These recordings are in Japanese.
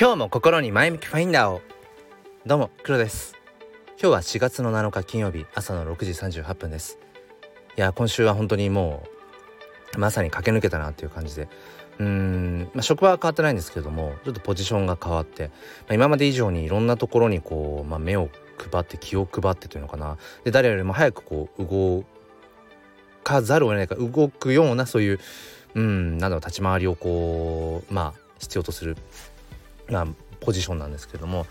今日も心に前向きファインダーを。どうも黒です。今日は4月の7日金曜日朝の6時38分です。いや今週は本当にもうまさに駆け抜けたなっていう感じで。うん、まあ、職場は変わってないんですけれどもちょっとポジションが変わって、まあ、今まで以上にいろんなところにこう、まあ、目を配って気を配ってというのかな。で誰よりも早くこう動かざるを得ないか動くようなそういううんなんだろう立ち回りをこうまあ必要とするまあ、ポジションなんですけども、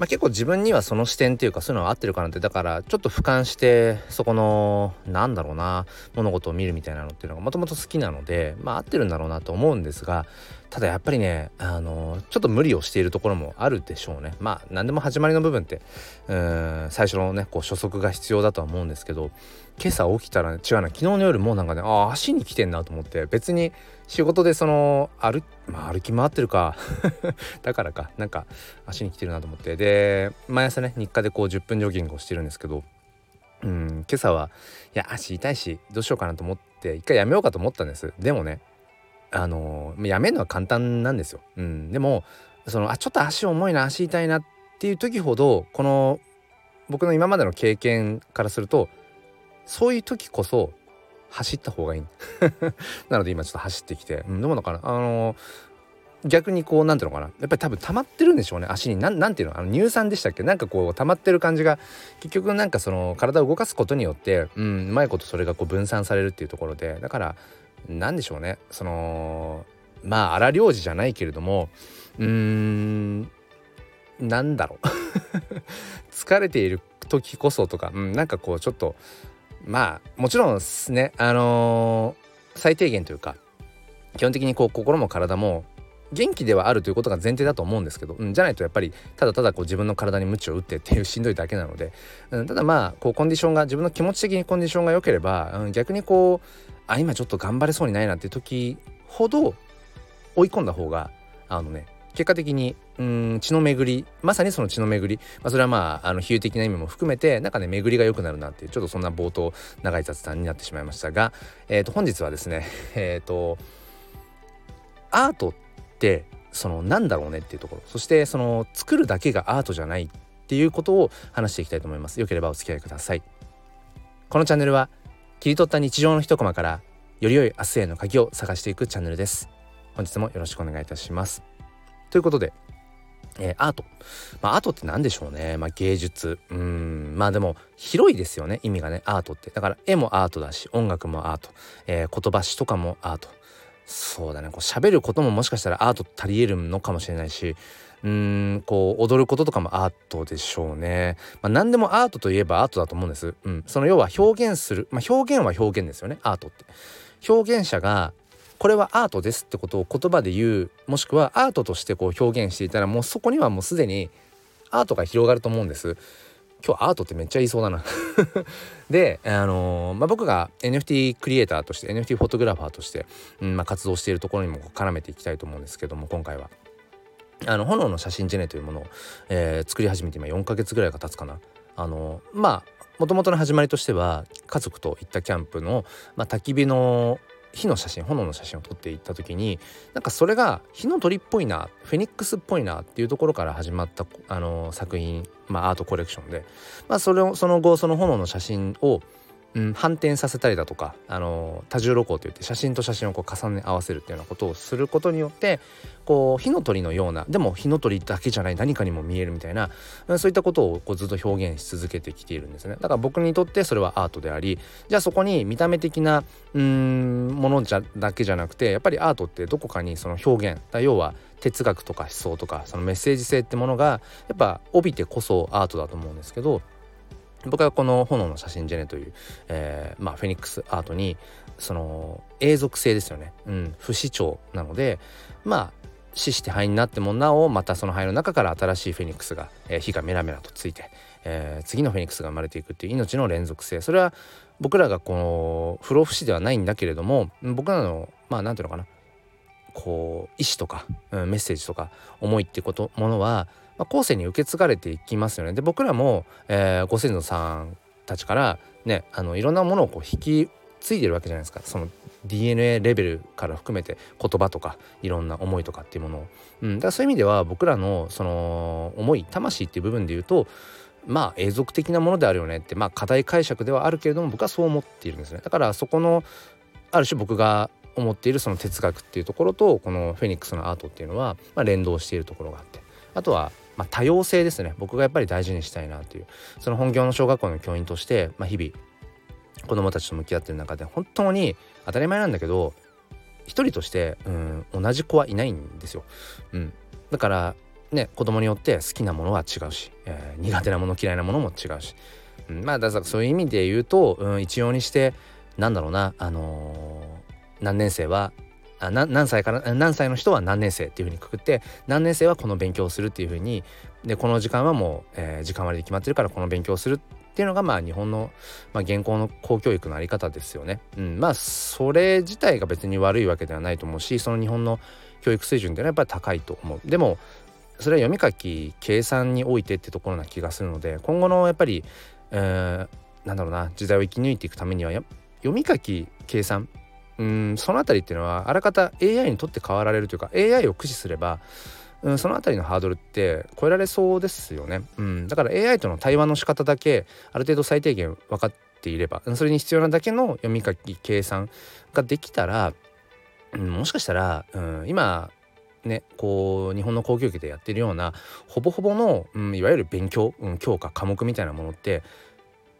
まあ、結構自分にはその視点っていうかそういうのは合ってるかなってだからちょっと俯瞰してそこのなんだろうな物事を見るみたいなのっていうのがもともと好きなのでまあ合ってるんだろうなと思うんですがただやっぱりねあのちょっと無理をしているところもあるでしょうね。まあ何でも始まりの部分ってうん最初のねこう初速が必要だとは思うんですけど今朝起きたらね違うな昨日の夜もうなんかねあ足に来てんなと思って別に仕事でその歩,、まあ、歩き回ってるか だからかなんか足に来てるなと思ってで毎朝ね日課でこう10分ジョギングをしてるんですけどうん今朝はいや足痛いしどうしようかなと思って一回やめようかと思ったんですでもねあのやめるのは簡単なんですよ。うん、でもそのあちょっと足重いな足痛いなっていう時ほどこの僕の今までの経験からするとそういう時こそ走った方がいい。なので今ちょっと走ってきて、うん、どうなのかな？あの逆にこうなんていうのかな？やっぱり多分溜まってるんでしょうね。足に。なんていうの？あの乳酸でしたっけ？なんかこう溜まってる感じが結局なんかその体を動かすことによってうんうまいことそれがこう分散されるっていうところで。だから何でしょうね。そのまあ荒療治じゃないけれどもうーんなんだろう。疲れている時こそとか、うん、なんかこうちょっとまあもちろんね。あのー、最低限というか基本的にこう心も体も元気ではあるということが前提だと思うんですけど、うん、じゃないとやっぱりただただこう自分の体に鞭を打ってっていうしんどいだけなので、うん、ただまあこうコンディションが自分の気持ち的にコンディションが良ければ、うん、逆にこうあ今ちょっと頑張れそうにないなっていう時ほど追い込んだ方があのね結果的にうん血の巡りまさにその血の巡り、まあ、それはまああの比喩的な意味も含めてなんかね巡りが良くなるなっていうちょっとそんな冒頭長い雑談になってしまいましたが、えー、と本日はですねえっ、ー、とアートってそのなんだろうねっていうところ。そしてその作るだけがアートじゃないっていうことを話していきたいと思います。よければお付き合いください。このチャンネルは切り取った日常の一コマからより良い明日への鍵を探していくチャンネルです。本日もよろしくお願いいたします。ということで、えー、アート。まあアートって何でしょうね。まあ芸術。うん。まあでも広いですよね。意味がね。アートって。だから絵もアートだし音楽もアート、えー、言葉詩とかもアート。そうだね。こう喋ることももしかしたらアート足りえるのかもしれないしうん。こう踊ることとかもアートでしょうね。まあ、何でもアートといえばアートだと思うんです。うん、その要は表現する、まあ、表現は表現ですよね。アートって。表現者がこれはアートですってことを言葉で言うもしくはアートとしてこう表現していたらもうそこにはもうすでにアートが広がると思うんです。今日アートってめっちゃ言いそうだな で、あのー、まあ、僕が NFT クリエイターとして NFT フォトグラファーとして、うんまあ、活動しているところにも絡めていきたいと思うんですけども今回は。あの炎の写真ジェネというものを、えー、作り始めて今4ヶ月ぐらいが経つかな。あのまあもともとの始まりとしては家族と行ったキャンプの、まあ、焚き火の火の写真炎の写真を撮っていった時になんかそれが火の鳥っぽいなフェニックスっぽいなっていうところから始まったあの作品、まあ、アートコレクションで、まあ、それをその後その炎の写真をうん、反転させたりだとかあの多重露光といって写真と写真をこう重ね合わせるっていうようなことをすることによってこう火の鳥のようなでも火の鳥だけじゃない何かにも見えるみたいなそういったことをこうずっと表現し続けてきているんですね。だから僕にとってそれはアートでありじゃあそこに見た目的なうんものじゃだけじゃなくてやっぱりアートってどこかにその表現要は哲学とか思想とかそのメッセージ性ってものがやっぱ帯びてこそアートだと思うんですけど僕はこの炎の写真ジェネという、えー、まあ、フェニックスアートにその永続性ですよね、うん、不死鳥なのでまあ死して灰になってもなおまたその灰の中から新しいフェニックスが、えー、火がメラメラとついて、えー、次のフェニックスが生まれていくっていう命の連続性。それは僕らがこの不老不死ではないんだけれども僕らのまあ何ていうのかな。こう意志とか、うん、メッセージとか思いってことものはまあ、後世に受け継がれていきますよね。で僕らも、えー、ご先祖さんたちからねあのいろんなものをこう引き継いでるわけじゃないですか。その DNA レベルから含めて言葉とかいろんな思いとかっていうものを、うん、だからそういう意味では僕らのその思い魂っていう部分で言うとまあ永続的なものであるよねってまあ課題解釈ではあるけれども僕はそう思っているんですね。だからそこのある種僕が思っているその哲学っていうところとこのフェニックスのアートっていうのは、まあ、連動しているところがあってあとは、まあ、多様性ですね。僕がやっぱり大事にしたいなというその本業の小学校の教員として、まあ、日々子どもたちと向き合ってる中で本当に当たり前なんだけど一人としてうん同じ子はいないんですよ。うん、だからね子供によって好きなものは違うし、えー、苦手なもの嫌いなものも違うし、うん、まあだからそういう意味で言うと、うん、一様にしてなんだろうなあのー、何年生はあ何歳から何歳の人は何年生っていうふうにくくって何年生はこの勉強をするっていうふうにでこの時間はもう、えー、時間割で決まってるからこの勉強をするっていうのがまあ日本の、まあ、現行の公教育のあり方ですよね。うん、まあそれ自体が別に悪いわけではないと思うしその日本の教育水準っていうのはやっぱり高いと思う。でもそれは読み書き計算においてってところな気がするので今後のやっぱり、えー、なんだろうな時代を生き抜いていくためには読み書き計算うんその辺りっていうのはあらかた AI にとって変わられるというか AI を駆使すればうん、その辺りのハードルって超えられそうですよね、うん、だから AI との対話の仕方だけある程度最低限分かっていればそれに必要なだけの読み書き計算ができたら、うん、もしかしたら、うん、今ねこう日本の公教育でやってるようなほぼほぼの、うん、いわゆる勉強、うん、教科科目みたいなものって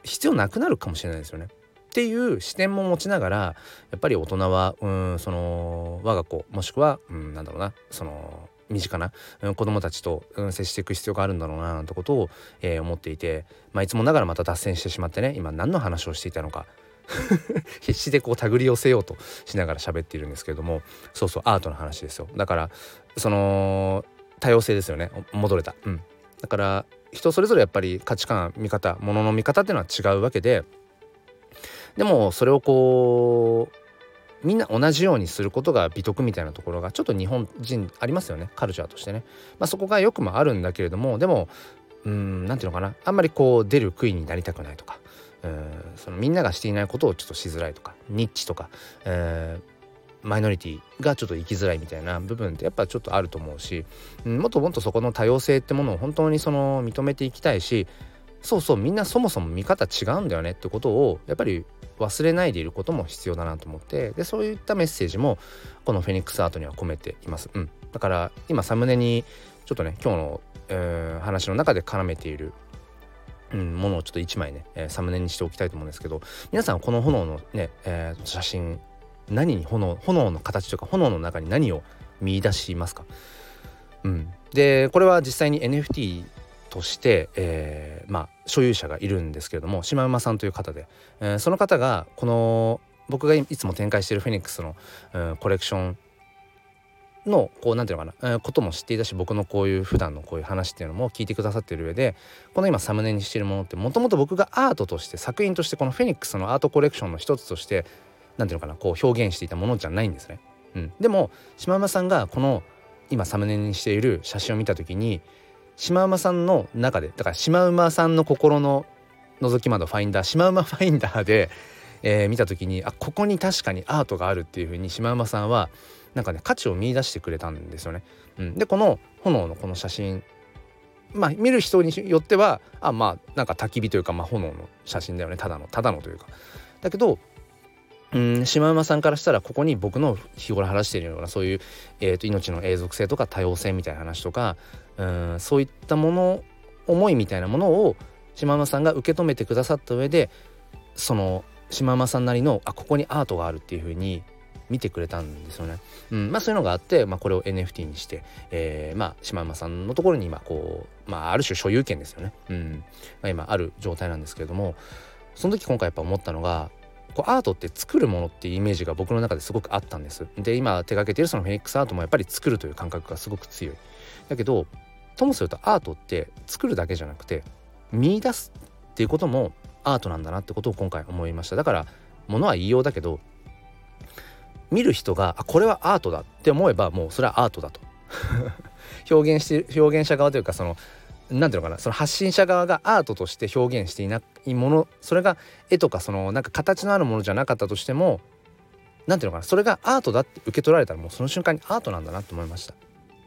必要なくなるかもしれないですよね。っていう視点も持ちながらやっぱり大人はうんその我が子もしくは、うん、なんだろうなその身近な、うん、子供たちと、接していく必要があるんだろうななんてことを、えー、思っていて、まあ、いつもながらまた脱線してしまってね今何の話をしていたのか 必死でこう手繰り寄せようとしながら喋っているんですけれどもそうそうアートの話ですよ。だからその多様性ですよね。戻れた、うん、だから人それぞれやっぱり価値観見方ものの見方っていうのは違うわけででもそれをこうみんな同じようにすることが美徳みたいなところがちょっと日本人ありますよね。カルチャーとしてね。まあ、そこがよくもあるんだけれどもでもうん何て言うのかな。あんまりこう出る杭になりたくないとか。うんそのみんながしていないことをちょっとしづらいとか。ニッチとか、えー、マイノリティがちょっと生きづらいみたいな部分ってやっぱちょっとあると思うし、うん、もっともっとそこの多様性ってものを本当にその認めていきたいしそうそうみんなそもそも見方違うんだよねってことをやっぱり忘れないでいることも必要だなと思ってでそういったメッセージもこのフェニックスアートには込めています。うん、だから今サムネにちょっとね今日の、えー、話の中で絡めている、うん、ものをちょっと1枚ね、えー、サムネにしておきたいと思うんですけど皆さんこの炎のね、えー、写真何に炎炎の形とか炎の中に何を見出しますか、うん、でこれは実際に NFT として、えー、まあ所有者がいるんですけれども島馬さんという方で、えー、その方がこの僕がいつも展開しているフェニックスの、うん、コレクションのこう何て言うのかな、えー、ことも知っていたし僕のこういう普段のこういう話っていうのも聞いてくださってる上でこの今サムネにしているものってもともと僕がアートとして作品としてこのフェニックスのアートコレクションの一つとして何て言うのかなこう表現していたものじゃないんですね。うん、でもシマウマさんがこの今サムネにしている写真を見た時にシマウマさんの中でだからシマウマさんの心の覗き窓ファインダーシマウマファインダーで、えー、見た時にあここに確かにアートがあるっていう風にシマウマさんはなんかね価値を見出してくれたんですよね。うん、でこの炎のこの写真まあ見る人によってはあまあなんか焚き火というか、まあ、炎の写真だよねただのただのというか。だけどうんシマウマさんからしたらここに僕の日頃話しているようなそういう、えーと、命の永続性とか多様性みたいな話とかうんそういったもの思いみたいなものを島間さんが受け止めてくださった上でその島間さんなりのあここにアートがあるっていう風に見てくれたんですよね。うん、まあそういうのがあって、まあ、これを NFT にして、えー、まあ島間さんのところに今こう、まあ、ある種所有権ですよね。うんまあ、今ある状態なんですけれどもその時今回やっぱ思ったのがこうアートって作るものっていうイメージが僕の中ですごくあったんです。で今手がけてるそのフェニックスアートもやっぱり作るという感覚がすごく強い。だけどともするとアートって作るだけじゃなくて見出すっていうこともアートなんだなってことを今回思いましただからものは言いようだけど見る人があこれはアートだって思えばもうそれはアートだと 表現して表現者側というかその何ていうのかなその発信者側がアートとして表現していないものそれが絵とかそのなんか形のあるものじゃなかったとしても何ていうのかなそれがアートだって受け取られたらもうその瞬間にアートなんだなと思いました。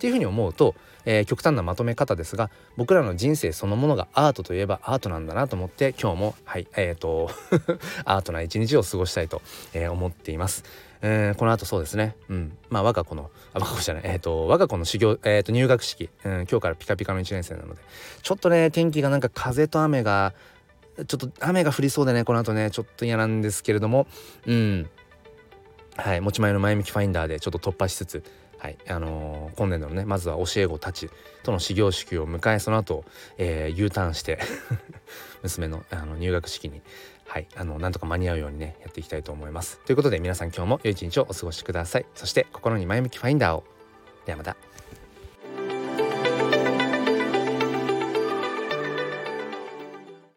っていうふうに思うと、えー、極端なまとめ方ですが僕らの人生そのものがアートといえばアートなんだなと思って今日もはいえーと アートな一日を過ごしたいと、えー、思っています。えー、この後そうですね、うん、まあ我が子のあ我が子じゃない、えーと、我が子の修行、えーと、入学式、うん、今日からピカピカの1年生なので。ちょっとね天気がなんか風と雨がちょっと雨が降りそうでねこの後ねちょっと嫌なんですけれども。うん。はい持ち前の前向きファインダーでちょっと突破しつつはい。あのー、今年度のねまずは教え子たちとの始業式を迎えその後、えー、U ターンして 娘のあの入学式にはい。あのなんとか間に合うようにねやっていきたいと思います。ということで皆さん今日も良い一日をお過ごしください。そして心に前向きファインダーを。ではまた。